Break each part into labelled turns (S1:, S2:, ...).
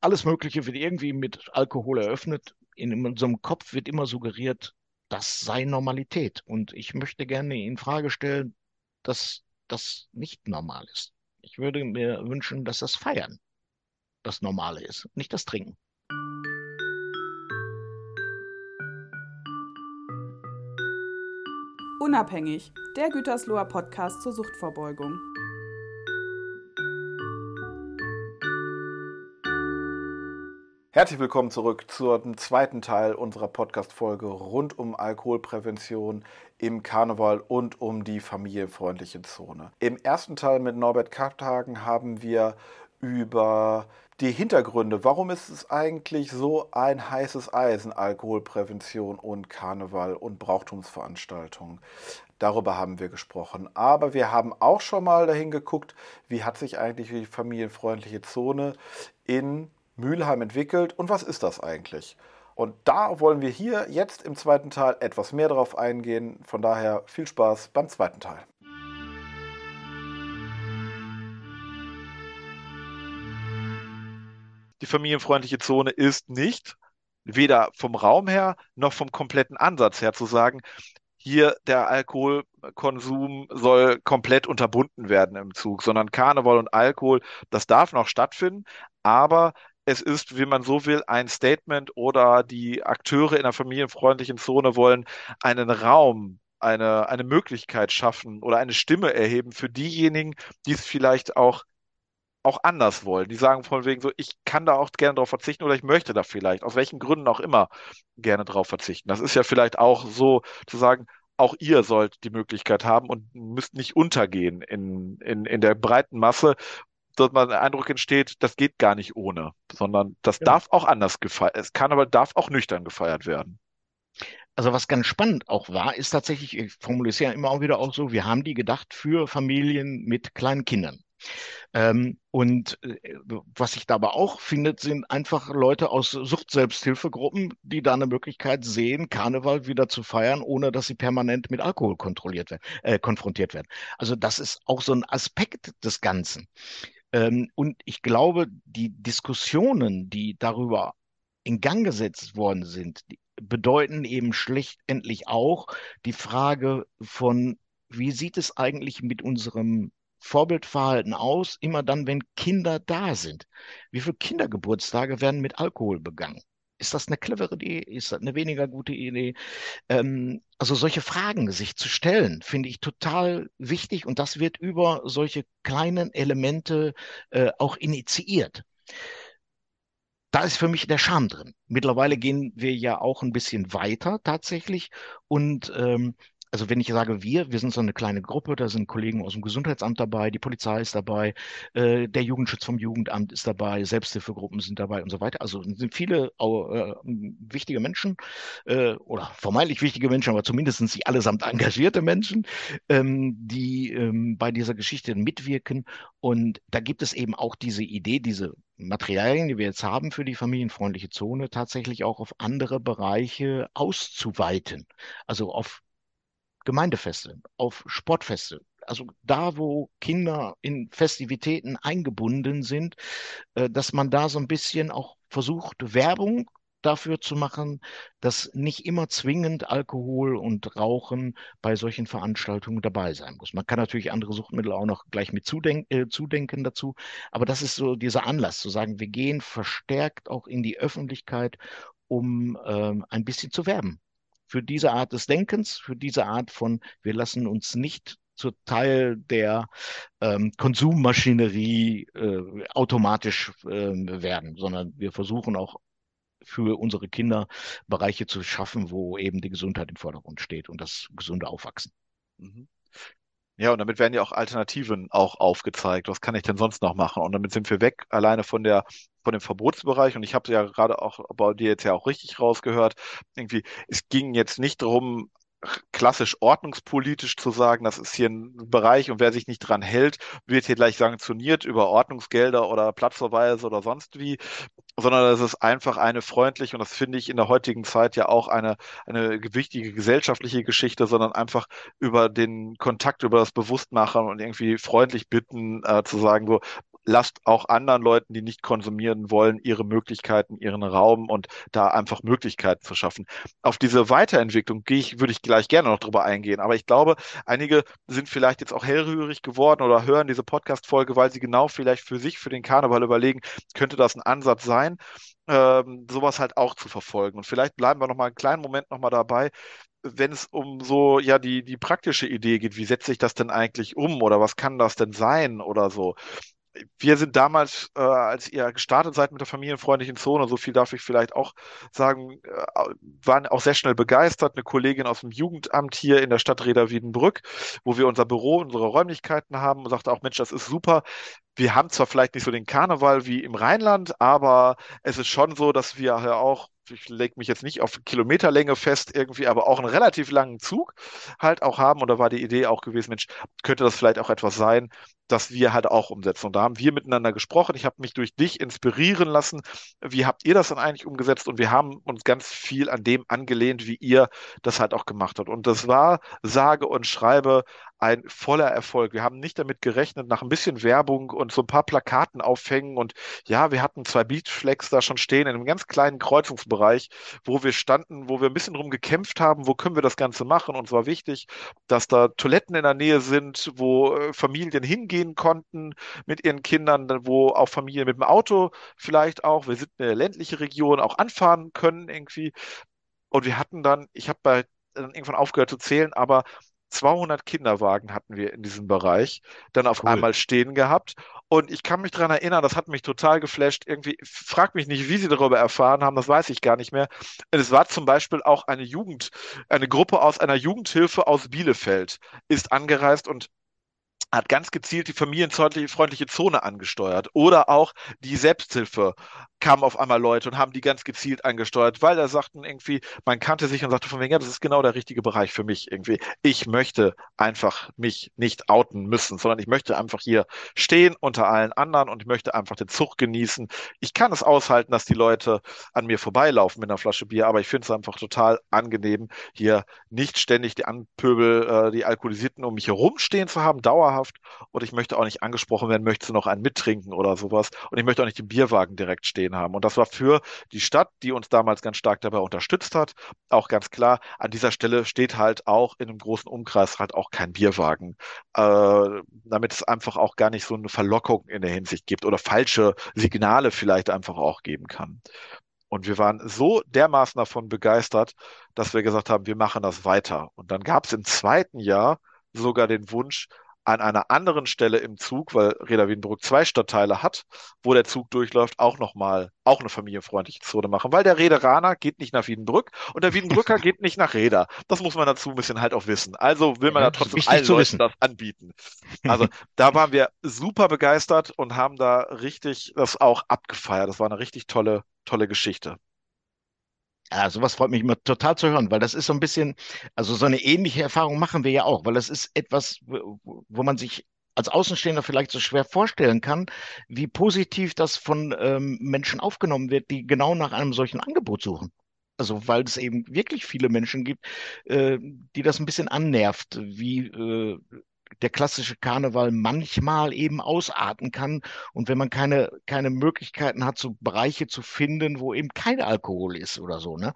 S1: alles Mögliche wird irgendwie mit Alkohol eröffnet. In unserem Kopf wird immer suggeriert, das sei Normalität. Und ich möchte gerne in Frage stellen, dass das nicht normal ist. Ich würde mir wünschen, dass das Feiern das Normale ist, nicht das Trinken.
S2: Unabhängig, der Gütersloher Podcast zur Suchtvorbeugung.
S3: Herzlich willkommen zurück zum zweiten Teil unserer Podcast-Folge rund um Alkoholprävention im Karneval und um die familienfreundliche Zone. Im ersten Teil mit Norbert Karthagen haben wir über die Hintergründe, warum ist es eigentlich so ein heißes Eisen, Alkoholprävention und Karneval und Brauchtumsveranstaltungen. Darüber haben wir gesprochen. Aber wir haben auch schon mal dahin geguckt, wie hat sich eigentlich die familienfreundliche Zone in Mülheim entwickelt und was ist das eigentlich? Und da wollen wir hier jetzt im zweiten Teil etwas mehr darauf eingehen. Von daher viel Spaß beim zweiten Teil. Die familienfreundliche Zone ist nicht, weder vom Raum her noch vom kompletten Ansatz her zu sagen, hier der Alkoholkonsum soll komplett unterbunden werden im Zug, sondern Karneval und Alkohol, das darf noch stattfinden, aber es ist, wie man so will, ein Statement oder die Akteure in einer familienfreundlichen Zone wollen einen Raum, eine, eine Möglichkeit schaffen oder eine Stimme erheben für diejenigen, die es vielleicht auch auch anders wollen. Die sagen von wegen so, ich kann da auch gerne darauf verzichten oder ich möchte da vielleicht, aus welchen Gründen auch immer, gerne darauf verzichten. Das ist ja vielleicht auch so zu sagen, auch ihr sollt die Möglichkeit haben und müsst nicht untergehen in, in, in der breiten Masse dass man der Eindruck entsteht, das geht gar nicht ohne, sondern das ja. darf auch anders gefeiert. Es kann aber darf auch nüchtern gefeiert werden.
S1: Also was ganz spannend auch war, ist tatsächlich, ich formuliere es ja immer auch wieder auch so, wir haben die gedacht für Familien mit kleinen Kindern. Ähm, und äh, was sich dabei auch findet, sind einfach Leute aus Sucht-Selbsthilfegruppen, die da eine Möglichkeit sehen, Karneval wieder zu feiern, ohne dass sie permanent mit Alkohol kontrolliert werden, äh, konfrontiert werden. Also das ist auch so ein Aspekt des Ganzen. Ähm, und ich glaube, die Diskussionen, die darüber in Gang gesetzt worden sind, bedeuten eben schlechtendlich auch die Frage von, wie sieht es eigentlich mit unserem Vorbildverhalten aus, immer dann, wenn Kinder da sind? Wie viele Kindergeburtstage werden mit Alkohol begangen? Ist das eine clevere Idee? Ist das eine weniger gute Idee? Ähm, also solche Fragen sich zu stellen, finde ich total wichtig und das wird über solche kleinen Elemente äh, auch initiiert. Da ist für mich der Charme drin. Mittlerweile gehen wir ja auch ein bisschen weiter tatsächlich und ähm, also wenn ich sage wir, wir sind so eine kleine Gruppe, da sind Kollegen aus dem Gesundheitsamt dabei, die Polizei ist dabei, äh, der Jugendschutz vom Jugendamt ist dabei, Selbsthilfegruppen sind dabei und so weiter. Also sind viele äh, wichtige Menschen äh, oder vermeintlich wichtige Menschen, aber zumindest sie allesamt engagierte Menschen, ähm, die ähm, bei dieser Geschichte mitwirken. Und da gibt es eben auch diese Idee, diese Materialien, die wir jetzt haben für die familienfreundliche Zone, tatsächlich auch auf andere Bereiche auszuweiten. Also auf Gemeindefeste, auf Sportfeste. Also da, wo Kinder in Festivitäten eingebunden sind, äh, dass man da so ein bisschen auch versucht, Werbung dafür zu machen, dass nicht immer zwingend Alkohol und Rauchen bei solchen Veranstaltungen dabei sein muss. Man kann natürlich andere Suchtmittel auch noch gleich mit zudenken, äh, zudenken dazu, aber das ist so dieser Anlass zu sagen, wir gehen verstärkt auch in die Öffentlichkeit, um ähm, ein bisschen zu werben für diese Art des Denkens, für diese Art von, wir lassen uns nicht zu Teil der ähm, Konsummaschinerie äh, automatisch äh, werden, sondern wir versuchen auch für unsere Kinder Bereiche zu schaffen, wo eben die Gesundheit im Vordergrund steht und das gesunde Aufwachsen. Mhm.
S3: Ja, und damit werden ja auch Alternativen auch aufgezeigt. Was kann ich denn sonst noch machen? Und damit sind wir weg alleine von der von dem Verbotsbereich. Und ich habe ja gerade auch bei dir jetzt ja auch richtig rausgehört. Irgendwie, es ging jetzt nicht darum, klassisch ordnungspolitisch zu sagen, das ist hier ein Bereich und wer sich nicht dran hält, wird hier gleich sanktioniert über Ordnungsgelder oder Platzverweise oder sonst wie, sondern das ist einfach eine freundliche und das finde ich in der heutigen Zeit ja auch eine, eine wichtige gesellschaftliche Geschichte, sondern einfach über den Kontakt, über das Bewusstmachen und irgendwie freundlich bitten, äh, zu sagen, so, lasst auch anderen Leuten, die nicht konsumieren wollen, ihre Möglichkeiten, ihren Raum und da einfach Möglichkeiten zu schaffen. Auf diese Weiterentwicklung gehe ich, würde ich gleich gerne noch drüber eingehen. Aber ich glaube, einige sind vielleicht jetzt auch hellrührig geworden oder hören diese Podcast-Folge, weil sie genau vielleicht für sich, für den Karneval überlegen, könnte das ein Ansatz sein, ähm, sowas halt auch zu verfolgen. Und vielleicht bleiben wir noch mal einen kleinen Moment noch mal dabei, wenn es um so ja die die praktische Idee geht, wie setze ich das denn eigentlich um oder was kann das denn sein oder so wir sind damals, äh, als ihr gestartet seid mit der familienfreundlichen Zone, so viel darf ich vielleicht auch sagen, äh, waren auch sehr schnell begeistert. Eine Kollegin aus dem Jugendamt hier in der Stadt Reda-Wiedenbrück, wo wir unser Büro, unsere Räumlichkeiten haben, sagte auch, Mensch, das ist super. Wir haben zwar vielleicht nicht so den Karneval wie im Rheinland, aber es ist schon so, dass wir ja auch ich lege mich jetzt nicht auf Kilometerlänge fest irgendwie, aber auch einen relativ langen Zug halt auch haben. Und da war die Idee auch gewesen, Mensch, könnte das vielleicht auch etwas sein, das wir halt auch umsetzen. Und da haben wir miteinander gesprochen. Ich habe mich durch dich inspirieren lassen. Wie habt ihr das dann eigentlich umgesetzt? Und wir haben uns ganz viel an dem angelehnt, wie ihr das halt auch gemacht habt. Und das war sage und schreibe ein voller Erfolg. Wir haben nicht damit gerechnet, nach ein bisschen Werbung und so ein paar Plakaten aufhängen. Und ja, wir hatten zwei Beachflex da schon stehen in einem ganz kleinen Kreuzungsbereich, wo wir standen, wo wir ein bisschen drum gekämpft haben, wo können wir das Ganze machen. Und es war wichtig, dass da Toiletten in der Nähe sind, wo äh, Familien hingehen konnten mit ihren Kindern, wo auch Familien mit dem Auto vielleicht auch, wir sind eine ländliche Region, auch anfahren können irgendwie. Und wir hatten dann, ich habe bei dann irgendwann aufgehört zu zählen, aber 200 Kinderwagen hatten wir in diesem Bereich dann auf cool. einmal stehen gehabt. Und ich kann mich daran erinnern, das hat mich total geflasht. Irgendwie, frag mich nicht, wie sie darüber erfahren haben, das weiß ich gar nicht mehr. Es war zum Beispiel auch eine Jugend, eine Gruppe aus einer Jugendhilfe aus Bielefeld ist angereist und hat ganz gezielt die familienfreundliche Zone angesteuert oder auch die Selbsthilfe kamen auf einmal Leute und haben die ganz gezielt angesteuert, weil da sagten irgendwie, man kannte sich und sagte von wegen, ja, das ist genau der richtige Bereich für mich irgendwie. Ich möchte einfach mich nicht outen müssen, sondern ich möchte einfach hier stehen unter allen anderen und ich möchte einfach den Zug genießen. Ich kann es aushalten, dass die Leute an mir vorbeilaufen mit einer Flasche Bier, aber ich finde es einfach total angenehm, hier nicht ständig die Anpöbel, äh, die Alkoholisierten um mich herumstehen zu haben, dauerhaft. Und ich möchte auch nicht angesprochen werden, möchte noch einen mittrinken oder sowas. Und ich möchte auch nicht im Bierwagen direkt stehen haben. Und das war für die Stadt, die uns damals ganz stark dabei unterstützt hat, auch ganz klar, an dieser Stelle steht halt auch in einem großen Umkreis halt auch kein Bierwagen, äh, damit es einfach auch gar nicht so eine Verlockung in der Hinsicht gibt oder falsche Signale vielleicht einfach auch geben kann. Und wir waren so dermaßen davon begeistert, dass wir gesagt haben, wir machen das weiter. Und dann gab es im zweiten Jahr sogar den Wunsch, an einer anderen Stelle im Zug, weil Reda Wiedenbrück zwei Stadtteile hat, wo der Zug durchläuft, auch nochmal, auch eine familienfreundliche Zone machen, weil der Rederaner geht nicht nach Wiedenbrück und der Wiedenbrücker geht nicht nach Reda. Das muss man dazu ein bisschen halt auch wissen. Also will man ja, da trotzdem allen Leuten wissen. das anbieten. Also da waren wir super begeistert und haben da richtig das auch abgefeiert. Das war eine richtig tolle, tolle Geschichte.
S1: Ja, sowas freut mich immer total zu hören, weil das ist so ein bisschen, also so eine ähnliche Erfahrung machen wir ja auch, weil das ist etwas, wo man sich als Außenstehender vielleicht so schwer vorstellen kann, wie positiv das von ähm, Menschen aufgenommen wird, die genau nach einem solchen Angebot suchen. Also weil es eben wirklich viele Menschen gibt, äh, die das ein bisschen annervt, wie äh, der klassische Karneval manchmal eben ausarten kann. Und wenn man keine, keine Möglichkeiten hat, so Bereiche zu finden, wo eben kein Alkohol ist oder so. Ne?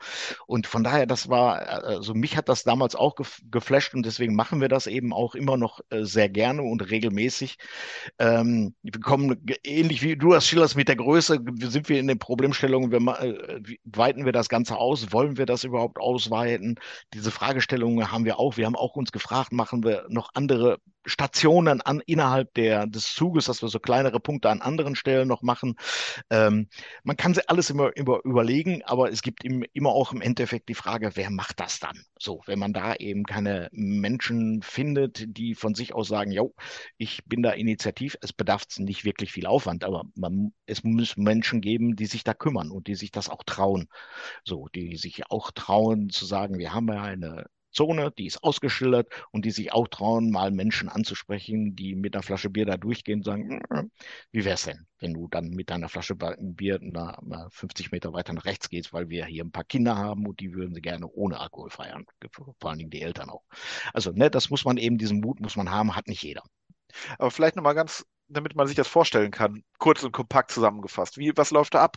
S1: Und von daher, das war, also mich hat das damals auch geflasht und deswegen machen wir das eben auch immer noch äh, sehr gerne und regelmäßig. Ähm, wir kommen ähnlich wie du das schilderst mit der Größe, sind wir in den Problemstellungen, wir, äh, weiten wir das Ganze aus, wollen wir das überhaupt ausweiten? Diese Fragestellungen haben wir auch. Wir haben auch uns gefragt, machen wir noch andere Stationen an, innerhalb der, des Zuges, dass wir so kleinere Punkte an anderen Stellen noch machen. Ähm, man kann alles immer, immer überlegen, aber es gibt im, immer auch im Endeffekt die Frage, wer macht das dann? So, wenn man da eben keine Menschen findet, die von sich aus sagen, jo, ich bin da initiativ, es bedarf nicht wirklich viel Aufwand, aber man, es muss Menschen geben, die sich da kümmern und die sich das auch trauen. So, die sich auch trauen zu sagen, wir haben ja eine Zone, die ist ausgeschildert und die sich auch trauen, mal Menschen anzusprechen, die mit einer Flasche Bier da durchgehen und sagen, hm, wie wär's denn, wenn du dann mit deiner Flasche Bier na, 50 Meter weiter nach rechts gehst, weil wir hier ein paar Kinder haben und die würden sie gerne ohne Alkohol feiern, vor allen Dingen die Eltern auch. Also, ne, das muss man eben, diesen Mut muss man haben, hat nicht jeder.
S3: Aber vielleicht nochmal ganz damit man sich das vorstellen kann, kurz und kompakt zusammengefasst. Wie, was läuft da ab?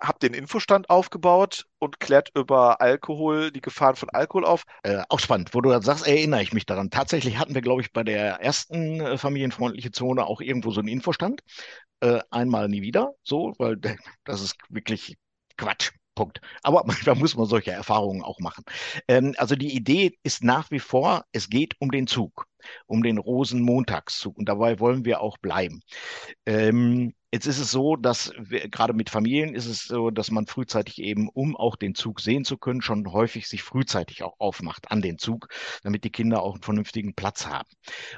S3: Habt den Infostand aufgebaut und klärt über Alkohol, die Gefahren von Alkohol auf?
S1: Äh, auch spannend, wo du das sagst, erinnere ich mich daran. Tatsächlich hatten wir, glaube ich, bei der ersten äh, familienfreundliche Zone auch irgendwo so einen Infostand. Äh, einmal nie wieder, so, weil das ist wirklich Quatsch. Punkt. Aber manchmal muss man solche Erfahrungen auch machen. Ähm, also die Idee ist nach wie vor, es geht um den Zug, um den Rosenmontagszug. Und dabei wollen wir auch bleiben. Ähm, Jetzt ist es so, dass wir, gerade mit Familien ist es so, dass man frühzeitig eben, um auch den Zug sehen zu können, schon häufig sich frühzeitig auch aufmacht an den Zug, damit die Kinder auch einen vernünftigen Platz haben.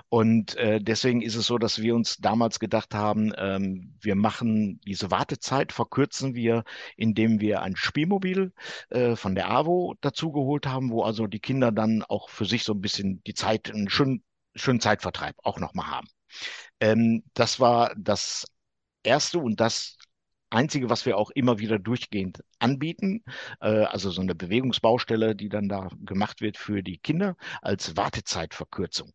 S1: Und äh, deswegen ist es so, dass wir uns damals gedacht haben, ähm, wir machen diese Wartezeit, verkürzen wir, indem wir ein Spielmobil äh, von der AWO dazugeholt haben, wo also die Kinder dann auch für sich so ein bisschen die Zeit, einen schönen, schönen Zeitvertreib auch nochmal haben. Ähm, das war das erste und das Einzige, was wir auch immer wieder durchgehend anbieten, äh, also so eine Bewegungsbaustelle, die dann da gemacht wird für die Kinder als Wartezeitverkürzung.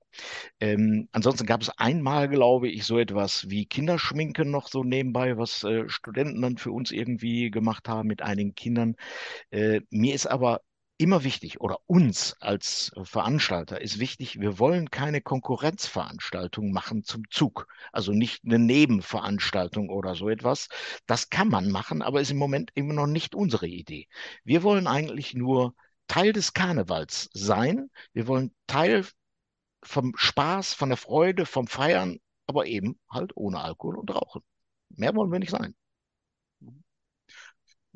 S1: Ähm, ansonsten gab es einmal, glaube ich, so etwas wie Kinderschminken noch so nebenbei, was äh, Studenten dann für uns irgendwie gemacht haben mit einigen Kindern. Äh, mir ist aber immer wichtig oder uns als Veranstalter ist wichtig, wir wollen keine Konkurrenzveranstaltung machen zum Zug. Also nicht eine Nebenveranstaltung oder so etwas. Das kann man machen, aber ist im Moment immer noch nicht unsere Idee. Wir wollen eigentlich nur Teil des Karnevals sein. Wir wollen Teil vom Spaß, von der Freude, vom Feiern, aber eben halt ohne Alkohol und Rauchen. Mehr wollen wir nicht sein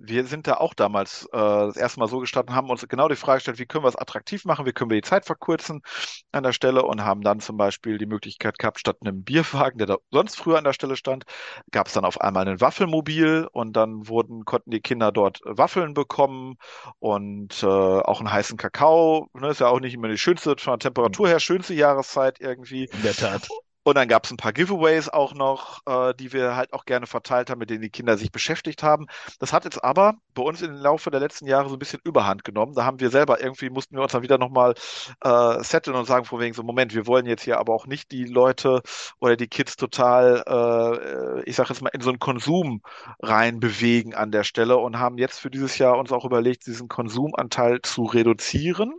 S3: wir sind da auch damals äh, das erste Mal so gestanden, haben uns genau die Frage gestellt, wie können wir es attraktiv machen, wie können wir die Zeit verkürzen an der Stelle und haben dann zum Beispiel die Möglichkeit gehabt, statt einem Bierwagen, der da sonst früher an der Stelle stand, gab es dann auf einmal ein Waffelmobil und dann wurden, konnten die Kinder dort Waffeln bekommen und äh, auch einen heißen Kakao. Ne, ist ja auch nicht immer die schönste, von der Temperatur her schönste Jahreszeit irgendwie.
S1: In der Tat.
S3: Und dann gab es ein paar Giveaways auch noch, äh, die wir halt auch gerne verteilt haben, mit denen die Kinder sich beschäftigt haben. Das hat jetzt aber bei uns im Laufe der letzten Jahre so ein bisschen Überhand genommen. Da haben wir selber irgendwie, mussten wir uns dann wieder nochmal äh, setteln und sagen, von wegen so, Moment, wir wollen jetzt hier aber auch nicht die Leute oder die Kids total, äh, ich sag jetzt mal, in so einen Konsum reinbewegen an der Stelle und haben jetzt für dieses Jahr uns auch überlegt, diesen Konsumanteil zu reduzieren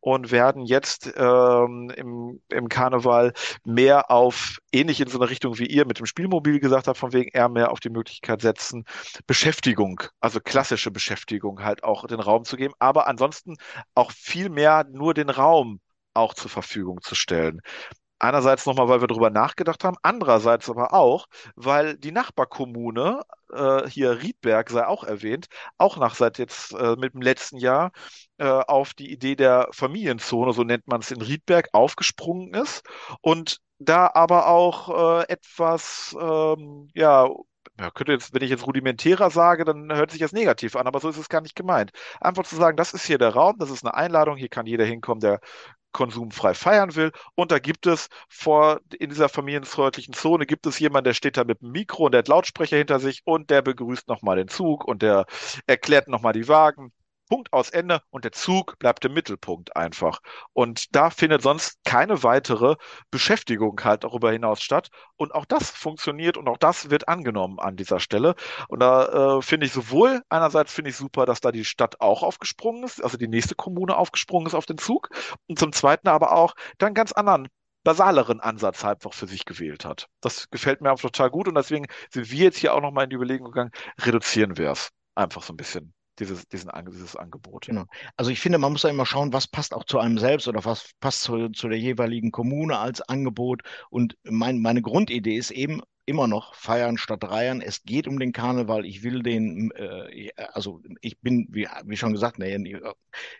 S3: und werden jetzt ähm, im, im Karneval mehr auf, ähnlich in so eine Richtung wie ihr mit dem Spielmobil gesagt habt, von wegen eher mehr auf die Möglichkeit setzen, Beschäftigung, also klassische Beschäftigung halt auch den Raum zu geben, aber ansonsten auch viel mehr nur den Raum auch zur Verfügung zu stellen. Einerseits nochmal, weil wir darüber nachgedacht haben, andererseits aber auch, weil die Nachbarkommune, äh, hier Riedberg sei auch erwähnt, auch nach seit jetzt äh, mit dem letzten Jahr äh, auf die Idee der Familienzone, so nennt man es in Riedberg, aufgesprungen ist und da aber auch äh, etwas, ähm, ja, ja, könnte jetzt, wenn ich jetzt rudimentärer sage, dann hört sich das negativ an, aber so ist es gar nicht gemeint. Einfach zu sagen, das ist hier der Raum, das ist eine Einladung, hier kann jeder hinkommen, der konsumfrei feiern will. Und da gibt es vor, in dieser familienfreundlichen Zone gibt es jemanden, der steht da mit dem Mikro und der hat Lautsprecher hinter sich und der begrüßt nochmal den Zug und der erklärt nochmal die Wagen. Punkt aus Ende und der Zug bleibt im Mittelpunkt einfach. Und da findet sonst keine weitere Beschäftigung halt darüber hinaus statt. Und auch das funktioniert und auch das wird angenommen an dieser Stelle. Und da äh, finde ich sowohl, einerseits finde ich super, dass da die Stadt auch aufgesprungen ist, also die nächste Kommune aufgesprungen ist auf den Zug. Und zum Zweiten aber auch dann ganz anderen basaleren Ansatz einfach für sich gewählt hat. Das gefällt mir einfach total gut und deswegen sind wir jetzt hier auch nochmal in die Überlegung gegangen, reduzieren wir es einfach so ein bisschen dieses, diesen, dieses Angebot.
S1: Genau. Also ich finde, man muss ja immer schauen, was passt auch zu einem selbst oder was passt zu, zu der jeweiligen Kommune als Angebot. Und mein, meine Grundidee ist eben, immer noch feiern statt reiern. Es geht um den Karneval. Ich will den, äh, also ich bin, wie, wie schon gesagt, nee,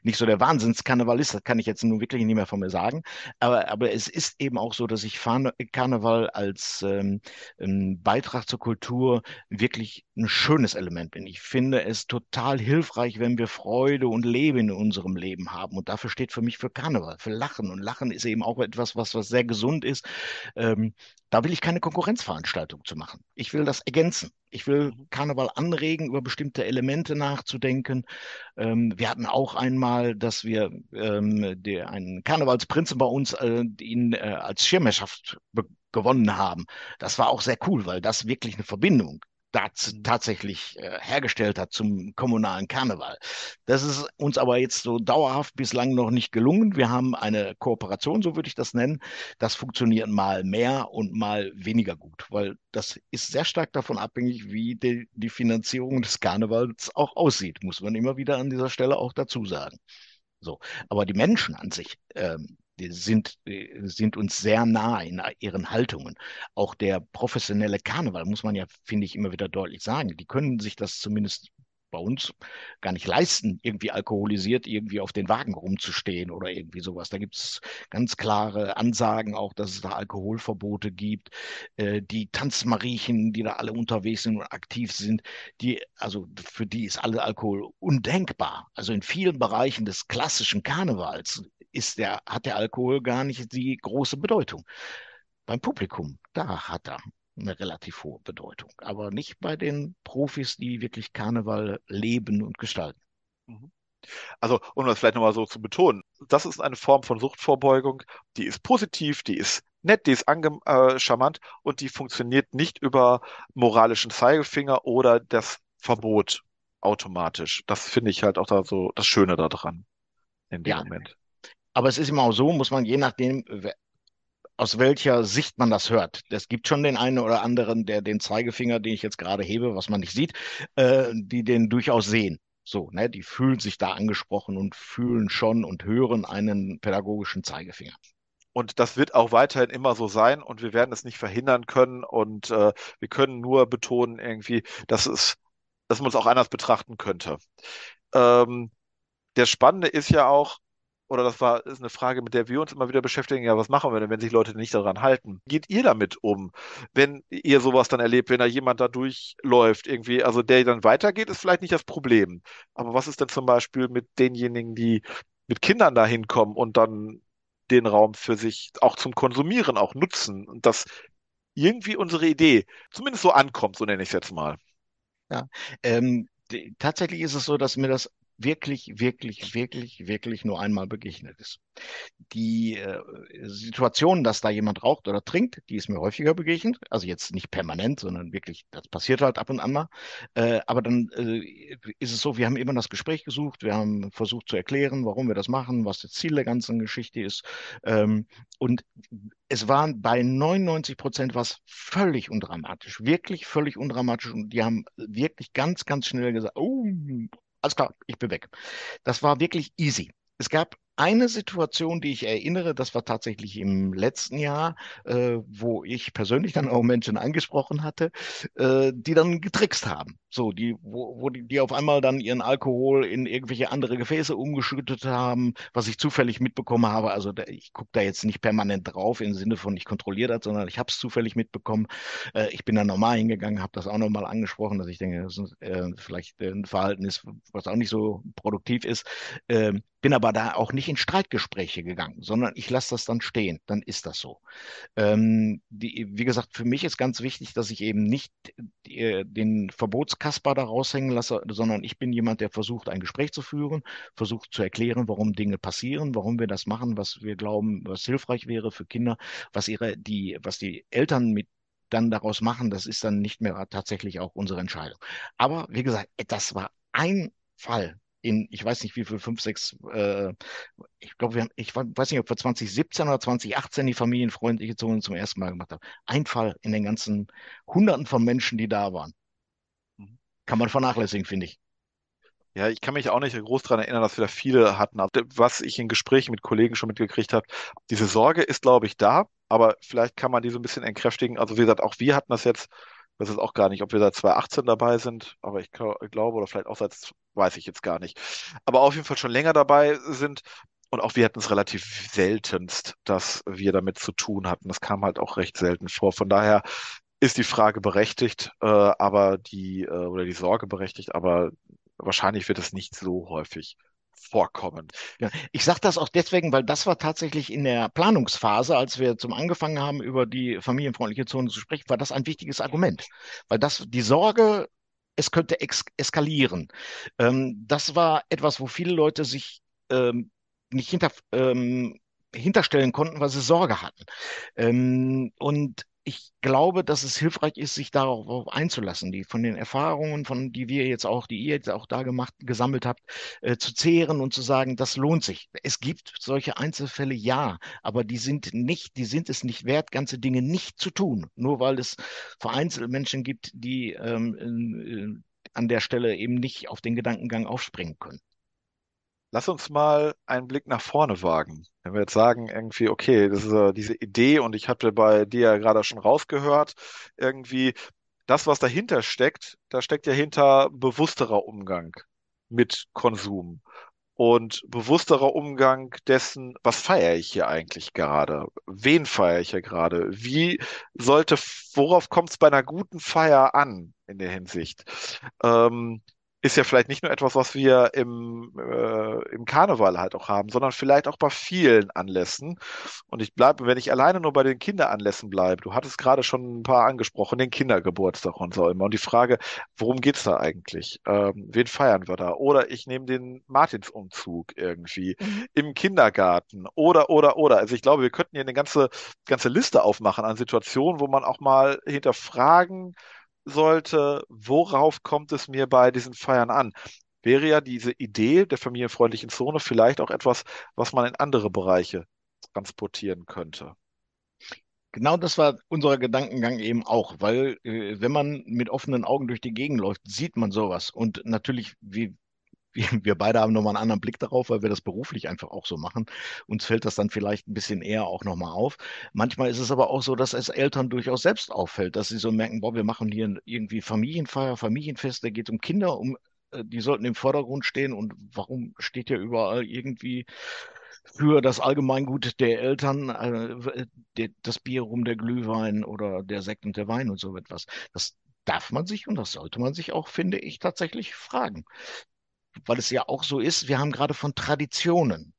S1: nicht so der Wahnsinnskarnevalist, das kann ich jetzt nun wirklich nicht mehr von mir sagen. Aber, aber es ist eben auch so, dass ich Karneval als ähm, ein Beitrag zur Kultur wirklich ein schönes Element bin. Ich finde es total hilfreich, wenn wir Freude und Leben in unserem Leben haben. Und dafür steht für mich für Karneval, für Lachen. Und Lachen ist eben auch etwas, was, was sehr gesund ist. Ähm, da will ich keine Konkurrenzveranstaltung zu machen. Ich will das ergänzen. Ich will mhm. Karneval anregen, über bestimmte Elemente nachzudenken. Ähm, wir hatten auch einmal, dass wir ähm, der, einen Karnevalsprinzen bei uns äh, ihn äh, als Schirmherrschaft gewonnen haben. Das war auch sehr cool, weil das wirklich eine Verbindung. Tatsächlich äh, hergestellt hat zum kommunalen Karneval. Das ist uns aber jetzt so dauerhaft bislang noch nicht gelungen. Wir haben eine Kooperation, so würde ich das nennen. Das funktioniert mal mehr und mal weniger gut, weil das ist sehr stark davon abhängig, wie die, die Finanzierung des Karnevals auch aussieht, muss man immer wieder an dieser Stelle auch dazu sagen. So, aber die Menschen an sich, ähm, sind, die sind uns sehr nah in ihren Haltungen. Auch der professionelle Karneval, muss man ja, finde ich, immer wieder deutlich sagen. Die können sich das zumindest bei uns gar nicht leisten, irgendwie alkoholisiert irgendwie auf den Wagen rumzustehen oder irgendwie sowas. Da gibt es ganz klare Ansagen auch, dass es da Alkoholverbote gibt. Äh, die Tanzmariechen, die da alle unterwegs sind und aktiv sind, die, also für die ist alle Alkohol undenkbar. Also in vielen Bereichen des klassischen Karnevals ist der, hat der Alkohol gar nicht die große Bedeutung. Beim Publikum, da hat er eine relativ hohe Bedeutung, aber nicht bei den Profis, die wirklich Karneval leben und gestalten.
S3: Mhm. Also, um das vielleicht nochmal so zu betonen, das ist eine Form von Suchtvorbeugung, die ist positiv, die ist nett, die ist äh, charmant und die funktioniert nicht über moralischen Zeigefinger oder das Verbot automatisch. Das finde ich halt auch da so das Schöne daran in dem
S1: ja.
S3: Moment.
S1: Aber es ist immer auch so, muss man je nachdem, aus welcher Sicht man das hört. Es gibt schon den einen oder anderen, der den Zeigefinger, den ich jetzt gerade hebe, was man nicht sieht, äh, die den durchaus sehen. So, ne, die fühlen sich da angesprochen und fühlen schon und hören einen pädagogischen Zeigefinger.
S3: Und das wird auch weiterhin immer so sein und wir werden es nicht verhindern können und äh, wir können nur betonen irgendwie, dass es, dass man es auch anders betrachten könnte. Ähm, der Spannende ist ja auch, oder das war, ist eine Frage, mit der wir uns immer wieder beschäftigen, ja, was machen wir denn, wenn sich Leute nicht daran halten? Geht ihr damit um, wenn ihr sowas dann erlebt, wenn da jemand da durchläuft, irgendwie, also der dann weitergeht, ist vielleicht nicht das Problem. Aber was ist denn zum Beispiel mit denjenigen, die mit Kindern da hinkommen und dann den Raum für sich auch zum Konsumieren auch nutzen und das irgendwie unsere Idee zumindest so ankommt, so nenne ich es jetzt mal.
S1: Ja, ähm, tatsächlich ist es so, dass mir das wirklich, wirklich, wirklich, wirklich nur einmal begegnet ist. Die äh, Situation, dass da jemand raucht oder trinkt, die ist mir häufiger begegnet. Also jetzt nicht permanent, sondern wirklich, das passiert halt ab und an mal. Äh, aber dann äh, ist es so, wir haben immer das Gespräch gesucht, wir haben versucht zu erklären, warum wir das machen, was das Ziel der ganzen Geschichte ist. Ähm, und es waren bei 99 Prozent was völlig undramatisch, wirklich völlig undramatisch. Und die haben wirklich ganz, ganz schnell gesagt, oh, alles klar, ich bin weg. Das war wirklich easy. Es gab eine Situation, die ich erinnere, das war tatsächlich im letzten Jahr, äh, wo ich persönlich dann auch Menschen angesprochen hatte, äh, die dann getrickst haben. So, die, wo, wo die, die auf einmal dann ihren Alkohol in irgendwelche andere Gefäße umgeschüttet haben, was ich zufällig mitbekommen habe. Also da, ich gucke da jetzt nicht permanent drauf im Sinne von ich kontrolliere das, sondern ich habe es zufällig mitbekommen. Äh, ich bin da normal hingegangen, habe das auch nochmal angesprochen, dass ich denke, das ist, äh, vielleicht ein Verhalten ist, was auch nicht so produktiv ist. Ähm, bin aber da auch nicht in Streitgespräche gegangen, sondern ich lasse das dann stehen. Dann ist das so. Ähm, die, wie gesagt, für mich ist ganz wichtig, dass ich eben nicht äh, den Verbotskasper da raushängen lasse, sondern ich bin jemand, der versucht, ein Gespräch zu führen, versucht zu erklären, warum Dinge passieren, warum wir das machen, was wir glauben, was hilfreich wäre für Kinder, was ihre, die, was die Eltern mit dann daraus machen, das ist dann nicht mehr tatsächlich auch unsere Entscheidung. Aber wie gesagt, das war ein Fall, in, ich weiß nicht wie viel, fünf, sechs, äh, ich glaube, wir haben, ich weiß nicht, ob wir 2017 oder 2018 die familienfreundliche Zone zum ersten Mal gemacht haben. Ein Fall in den ganzen Hunderten von Menschen, die da waren. Mhm. Kann man vernachlässigen, finde ich.
S3: Ja, ich kann mich auch nicht groß daran erinnern, dass wir da viele hatten. Was ich in Gesprächen mit Kollegen schon mitgekriegt habe, diese Sorge ist, glaube ich, da, aber vielleicht kann man die so ein bisschen entkräftigen. Also wie gesagt, auch wir hatten das jetzt weiß jetzt auch gar nicht, ob wir seit 2018 dabei sind, aber ich glaube, oder vielleicht auch seit, weiß ich jetzt gar nicht. Aber auf jeden Fall schon länger dabei sind. Und auch wir hatten es relativ seltenst, dass wir damit zu tun hatten. Das kam halt auch recht selten vor. Von daher ist die Frage berechtigt, äh, aber die, äh, oder die Sorge berechtigt, aber wahrscheinlich wird es nicht so häufig vorkommen.
S1: Ja, ich sage das auch deswegen, weil das war tatsächlich in der Planungsphase, als wir zum angefangen haben, über die familienfreundliche Zone zu sprechen, war das ein wichtiges Argument, weil das die Sorge, es könnte ex eskalieren. Ähm, das war etwas, wo viele Leute sich ähm, nicht hinter ähm, hinterstellen konnten, weil sie Sorge hatten. Ähm, und ich glaube, dass es hilfreich ist, sich darauf einzulassen, die von den Erfahrungen, von die wir jetzt auch, die ihr jetzt auch da gemacht, gesammelt habt, äh, zu zehren und zu sagen, das lohnt sich. Es gibt solche Einzelfälle, ja, aber die sind nicht, die sind es nicht wert, ganze Dinge nicht zu tun, nur weil es vereinzelt Menschen gibt, die ähm, äh, an der Stelle eben nicht auf den Gedankengang aufspringen können.
S3: Lass uns mal einen Blick nach vorne wagen. Wenn wir jetzt sagen, irgendwie, okay, das ist äh, diese Idee und ich hatte bei dir ja gerade schon rausgehört, irgendwie das, was dahinter steckt, da steckt ja hinter bewussterer Umgang mit Konsum und bewussterer Umgang dessen, was feiere ich hier eigentlich gerade? Wen feiere ich hier gerade? Wie sollte, worauf kommt es bei einer guten Feier an in der Hinsicht? Ähm, ist ja vielleicht nicht nur etwas, was wir im, äh, im Karneval halt auch haben, sondern vielleicht auch bei vielen Anlässen. Und ich bleibe, wenn ich alleine nur bei den Kinderanlässen bleibe, du hattest gerade schon ein paar angesprochen, den Kindergeburtstag und so immer. Und die Frage, worum geht's da eigentlich? Ähm, wen feiern wir da? Oder ich nehme den Martinsumzug irgendwie mhm. im Kindergarten oder, oder, oder. Also ich glaube, wir könnten hier eine ganze, ganze Liste aufmachen an Situationen, wo man auch mal hinterfragen sollte, worauf kommt es mir bei diesen Feiern an? Wäre ja diese Idee der familienfreundlichen Zone vielleicht auch etwas, was man in andere Bereiche transportieren könnte.
S1: Genau das war unser Gedankengang eben auch, weil äh, wenn man mit offenen Augen durch die Gegend läuft, sieht man sowas. Und natürlich, wie, wir beide haben nochmal einen anderen Blick darauf, weil wir das beruflich einfach auch so machen. Uns fällt das dann vielleicht ein bisschen eher auch nochmal auf. Manchmal ist es aber auch so, dass es Eltern durchaus selbst auffällt, dass sie so merken, boah, wir machen hier irgendwie Familienfeier, Familienfest, da geht es um Kinder, um äh, die sollten im Vordergrund stehen und warum steht ja überall irgendwie für das Allgemeingut der Eltern äh, der, das Bier rum, der Glühwein oder der Sekt und der Wein und so etwas. Das darf man sich und das sollte man sich auch, finde ich, tatsächlich fragen weil es ja auch so ist, wir haben gerade von Traditionen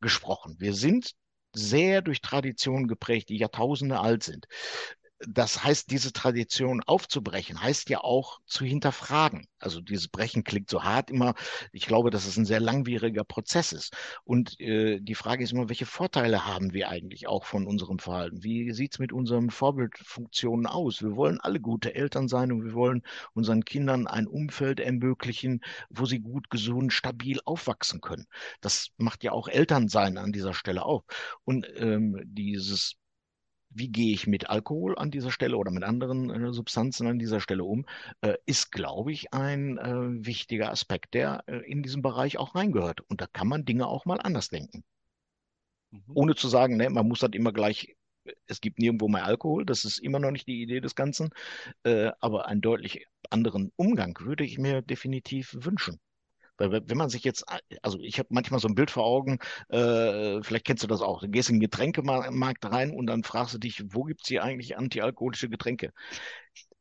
S1: gesprochen. Wir sind sehr durch Traditionen geprägt, die Jahrtausende alt sind das heißt, diese Tradition aufzubrechen, heißt ja auch zu hinterfragen. Also dieses Brechen klingt so hart immer. Ich glaube, dass es ein sehr langwieriger Prozess ist. Und äh, die Frage ist immer, welche Vorteile haben wir eigentlich auch von unserem Verhalten? Wie sieht es mit unseren Vorbildfunktionen aus? Wir wollen alle gute Eltern sein und wir wollen unseren Kindern ein Umfeld ermöglichen, wo sie gut, gesund, stabil aufwachsen können. Das macht ja auch Elternsein an dieser Stelle auf. Und ähm, dieses wie gehe ich mit Alkohol an dieser Stelle oder mit anderen äh, Substanzen an dieser Stelle um, äh, ist, glaube ich, ein äh, wichtiger Aspekt, der äh, in diesem Bereich auch reingehört. Und da kann man Dinge auch mal anders denken. Mhm. Ohne zu sagen, ne, man muss das immer gleich, es gibt nirgendwo mehr Alkohol, das ist immer noch nicht die Idee des Ganzen, äh, aber einen deutlich anderen Umgang würde ich mir definitiv wünschen. Weil wenn man sich jetzt, also ich habe manchmal so ein Bild vor Augen, äh, vielleicht kennst du das auch, du gehst in den Getränkemarkt rein und dann fragst du dich, wo gibt es hier eigentlich antialkoholische Getränke?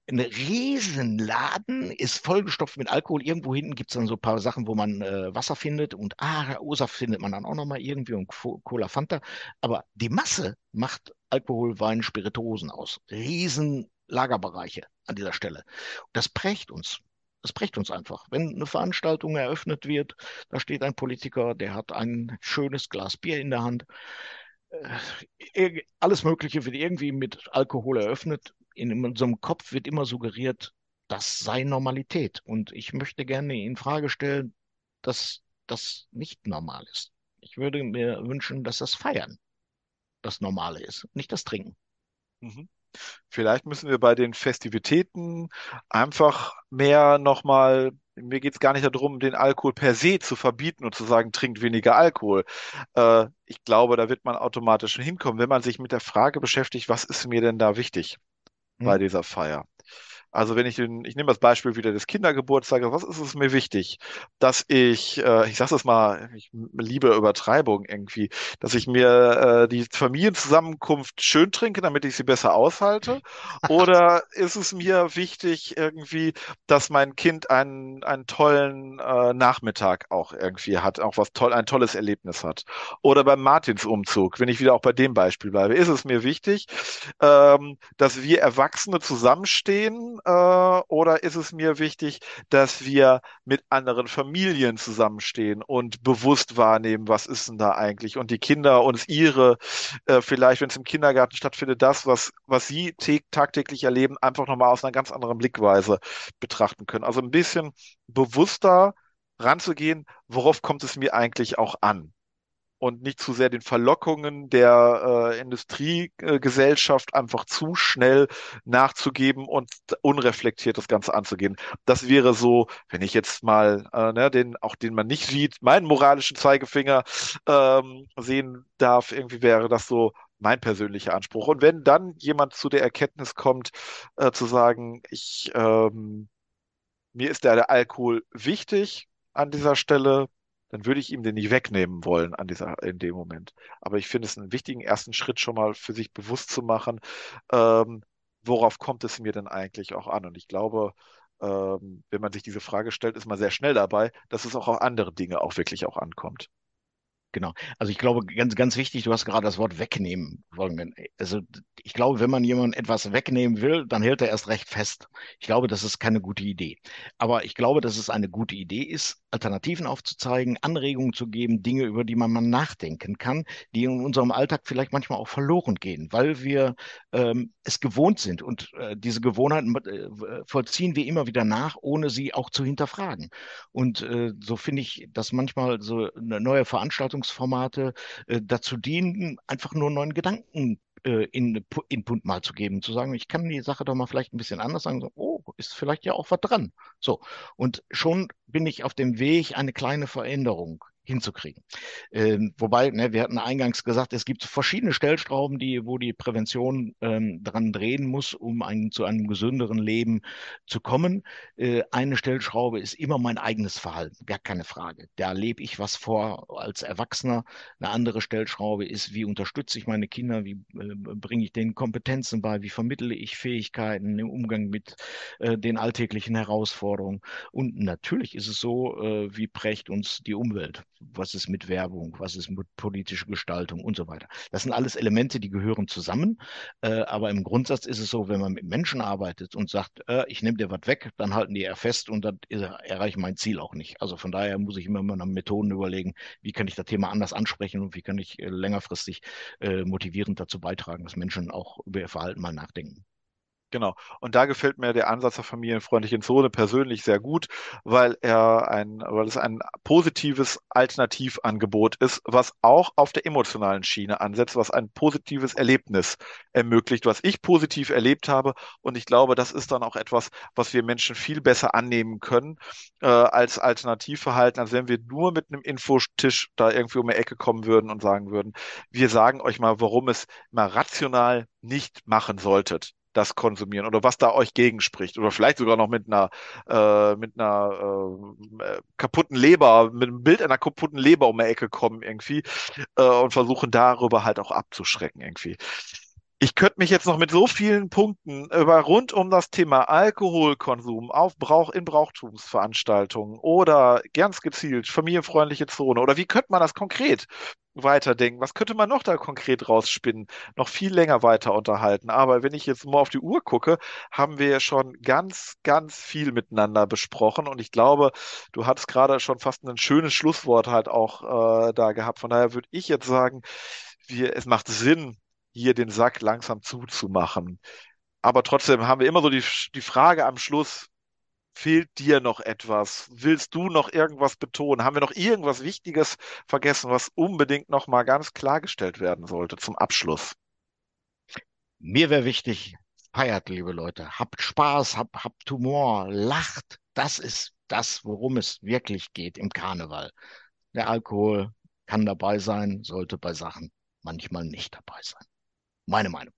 S1: Ein Riesenladen ist vollgestopft mit Alkohol. Irgendwo hinten gibt es dann so ein paar Sachen, wo man äh, Wasser findet und ah, O-Saft findet man dann auch nochmal irgendwie und Cola Fanta. Aber die Masse macht Alkohol, Wein, Spirituosen aus. Riesen Lagerbereiche an dieser Stelle. Das prägt uns. Das prägt uns einfach. Wenn eine Veranstaltung eröffnet wird, da steht ein Politiker, der hat ein schönes Glas Bier in der Hand. Äh, alles Mögliche wird irgendwie mit Alkohol eröffnet. In unserem Kopf wird immer suggeriert, das sei Normalität. Und ich möchte gerne in Frage stellen, dass das nicht normal ist. Ich würde mir wünschen, dass das Feiern das Normale ist, nicht das Trinken.
S3: Mhm. Vielleicht müssen wir bei den Festivitäten einfach mehr nochmal, mir geht es gar nicht darum, den Alkohol per se zu verbieten und zu sagen, trinkt weniger Alkohol. Äh, ich glaube, da wird man automatisch hinkommen, wenn man sich mit der Frage beschäftigt, was ist mir denn da wichtig hm. bei dieser Feier? Also wenn ich den, ich nehme das Beispiel wieder des Kindergeburtstages, was ist es mir wichtig, dass ich, äh, ich sage es mal, ich liebe Übertreibung irgendwie, dass ich mir äh, die Familienzusammenkunft schön trinke, damit ich sie besser aushalte? Oder ist es mir wichtig irgendwie, dass mein Kind einen, einen tollen äh, Nachmittag auch irgendwie hat, auch was toll, ein tolles Erlebnis hat? Oder beim Martinsumzug, wenn ich wieder auch bei dem Beispiel bleibe, ist es mir wichtig, ähm, dass wir Erwachsene zusammenstehen äh, oder ist es mir wichtig, dass wir mit anderen Familien zusammenstehen und bewusst wahrnehmen, was ist denn da eigentlich? Und die Kinder uns ihre, äh, vielleicht, wenn es im Kindergarten stattfindet, das, was, was sie tagtäglich erleben, einfach nochmal aus einer ganz anderen Blickweise betrachten können. Also ein bisschen bewusster ranzugehen, worauf kommt es mir eigentlich auch an? Und nicht zu sehr den Verlockungen der äh, Industriegesellschaft einfach zu schnell nachzugeben und unreflektiert das Ganze anzugehen. Das wäre so, wenn ich jetzt mal äh, ne, den, auch den man nicht sieht, meinen moralischen Zeigefinger ähm, sehen darf, irgendwie wäre das so mein persönlicher Anspruch. Und wenn dann jemand zu der Erkenntnis kommt, äh, zu sagen, ich ähm, mir ist der, der Alkohol wichtig an dieser Stelle, dann würde ich ihm den nicht wegnehmen wollen an dieser, in dem Moment. Aber ich finde es einen wichtigen ersten Schritt schon mal für sich bewusst zu machen, ähm, worauf kommt es mir denn eigentlich auch an? Und ich glaube, ähm, wenn man sich diese Frage stellt, ist man sehr schnell dabei, dass es auch auf andere Dinge auch wirklich auch ankommt.
S1: Genau. Also ich glaube, ganz, ganz wichtig, du hast gerade das Wort wegnehmen wollen. Also ich glaube, wenn man jemandem etwas wegnehmen will, dann hält er erst recht fest. Ich glaube, das ist keine gute Idee. Aber ich glaube, dass es eine gute Idee ist, Alternativen aufzuzeigen, Anregungen zu geben, Dinge, über die man mal nachdenken kann, die in unserem Alltag vielleicht manchmal auch verloren gehen, weil wir ähm, es gewohnt sind. Und äh, diese Gewohnheiten äh, vollziehen wir immer wieder nach, ohne sie auch zu hinterfragen. Und äh, so finde ich, dass manchmal so eine neue Veranstaltung Unterhaltungsformate äh, dazu dienen, einfach nur neuen Gedanken äh, in, Input mal zu geben, zu sagen, ich kann die Sache doch mal vielleicht ein bisschen anders sagen, so, oh, ist vielleicht ja auch was dran. So. Und schon bin ich auf dem Weg, eine kleine Veränderung hinzukriegen. Ähm, wobei, ne, wir hatten eingangs gesagt, es gibt verschiedene Stellstrauben, die, wo die Prävention ähm, dran drehen muss, um ein, zu einem gesünderen Leben zu kommen. Äh, eine Stellschraube ist immer mein eigenes Verhalten, gar keine Frage. Da lebe ich was vor als Erwachsener. Eine andere Stellschraube ist, wie unterstütze ich meine Kinder, wie äh, bringe ich denen Kompetenzen bei, wie vermittle ich Fähigkeiten im Umgang mit äh, den alltäglichen Herausforderungen. Und natürlich ist es so, äh, wie prägt uns die Umwelt was ist mit Werbung, was ist mit politischer Gestaltung und so weiter. Das sind alles Elemente, die gehören zusammen. Äh, aber im Grundsatz ist es so, wenn man mit Menschen arbeitet und sagt, äh, ich nehme dir was weg, dann halten die eher fest und dann erreiche ich mein Ziel auch nicht. Also von daher muss ich immer mal Methoden überlegen, wie kann ich das Thema anders ansprechen und wie kann ich äh, längerfristig äh, motivierend dazu beitragen, dass Menschen auch über ihr Verhalten mal nachdenken.
S3: Genau. Und da gefällt mir der Ansatz der familienfreundlichen Zone persönlich sehr gut, weil er ein, weil es ein positives Alternativangebot ist, was auch auf der emotionalen Schiene ansetzt, was ein positives Erlebnis ermöglicht, was ich positiv erlebt habe. Und ich glaube, das ist dann auch etwas, was wir Menschen viel besser annehmen können äh, als Alternativverhalten, als wenn wir nur mit einem Infotisch da irgendwie um die Ecke kommen würden und sagen würden, wir sagen euch mal, warum es mal rational nicht machen solltet das konsumieren oder was da euch gegenspricht oder vielleicht sogar noch mit einer äh, mit einer äh, kaputten Leber, mit einem Bild einer kaputten Leber um die Ecke kommen irgendwie äh, und versuchen darüber halt auch abzuschrecken irgendwie. Ich könnte mich jetzt noch mit so vielen Punkten über rund um das Thema Alkoholkonsum auf Brauch in Brauchtumsveranstaltungen oder ganz gezielt familienfreundliche Zone oder wie könnte man das konkret weiterdenken? Was könnte man noch da konkret rausspinnen? Noch viel länger weiter unterhalten. Aber wenn ich jetzt mal auf die Uhr gucke, haben wir ja schon ganz, ganz viel miteinander besprochen. Und ich glaube, du hattest gerade schon fast ein schönes Schlusswort halt auch äh, da gehabt. Von daher würde ich jetzt sagen, wir, es macht Sinn, hier den Sack langsam zuzumachen. Aber trotzdem haben wir immer so die, die Frage am Schluss, Fehlt dir noch etwas? Willst du noch irgendwas betonen? Haben wir noch irgendwas Wichtiges vergessen, was unbedingt noch mal ganz klargestellt werden sollte zum Abschluss?
S1: Mir wäre wichtig, feiert, liebe Leute. Habt Spaß, habt, habt Humor, lacht. Das ist das, worum es wirklich geht im Karneval. Der Alkohol kann dabei sein, sollte bei Sachen manchmal nicht dabei sein. Meine Meinung.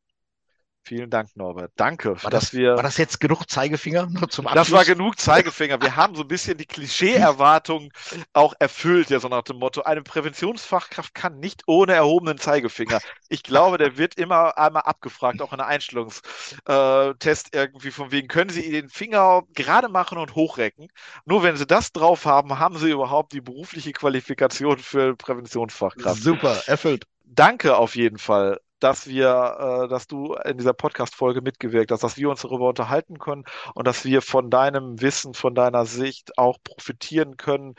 S3: Vielen Dank, Norbert. Danke,
S1: war dass das, wir. War das jetzt genug Zeigefinger nur zum
S3: Abschluss? Das war genug Zeigefinger. Wir haben so ein bisschen die Klischee-Erwartung auch erfüllt, ja, so nach dem Motto, eine Präventionsfachkraft kann nicht ohne erhobenen Zeigefinger. Ich glaube, der wird immer einmal abgefragt, auch in der Einstellungstest irgendwie von wegen, können Sie den Finger gerade machen und hochrecken? Nur wenn Sie das drauf haben, haben Sie überhaupt die berufliche Qualifikation für Präventionsfachkraft.
S1: Super, erfüllt.
S3: Danke auf jeden Fall dass wir, äh, dass du in dieser Podcast-Folge mitgewirkt hast, dass wir uns darüber unterhalten können und dass wir von deinem Wissen, von deiner Sicht auch profitieren können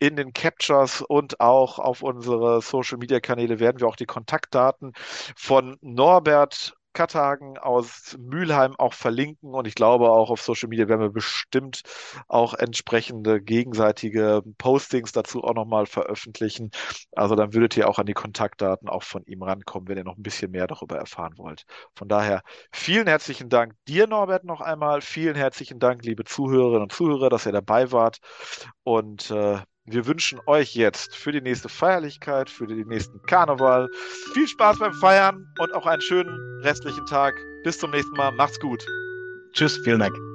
S3: in den Captures und auch auf unsere Social Media Kanäle werden wir auch die Kontaktdaten von Norbert Kattagen aus Mülheim auch verlinken und ich glaube auch auf Social Media werden wir bestimmt auch entsprechende gegenseitige Postings dazu auch nochmal veröffentlichen. Also dann würdet ihr auch an die Kontaktdaten auch von ihm rankommen, wenn ihr noch ein bisschen mehr darüber erfahren wollt. Von daher vielen herzlichen Dank dir, Norbert, noch einmal. Vielen herzlichen Dank, liebe Zuhörerinnen und Zuhörer, dass ihr dabei wart und äh, wir wünschen euch jetzt für die nächste Feierlichkeit, für den nächsten Karneval viel Spaß beim Feiern und auch einen schönen restlichen Tag. Bis zum nächsten Mal. Macht's gut.
S1: Tschüss, vielen Dank.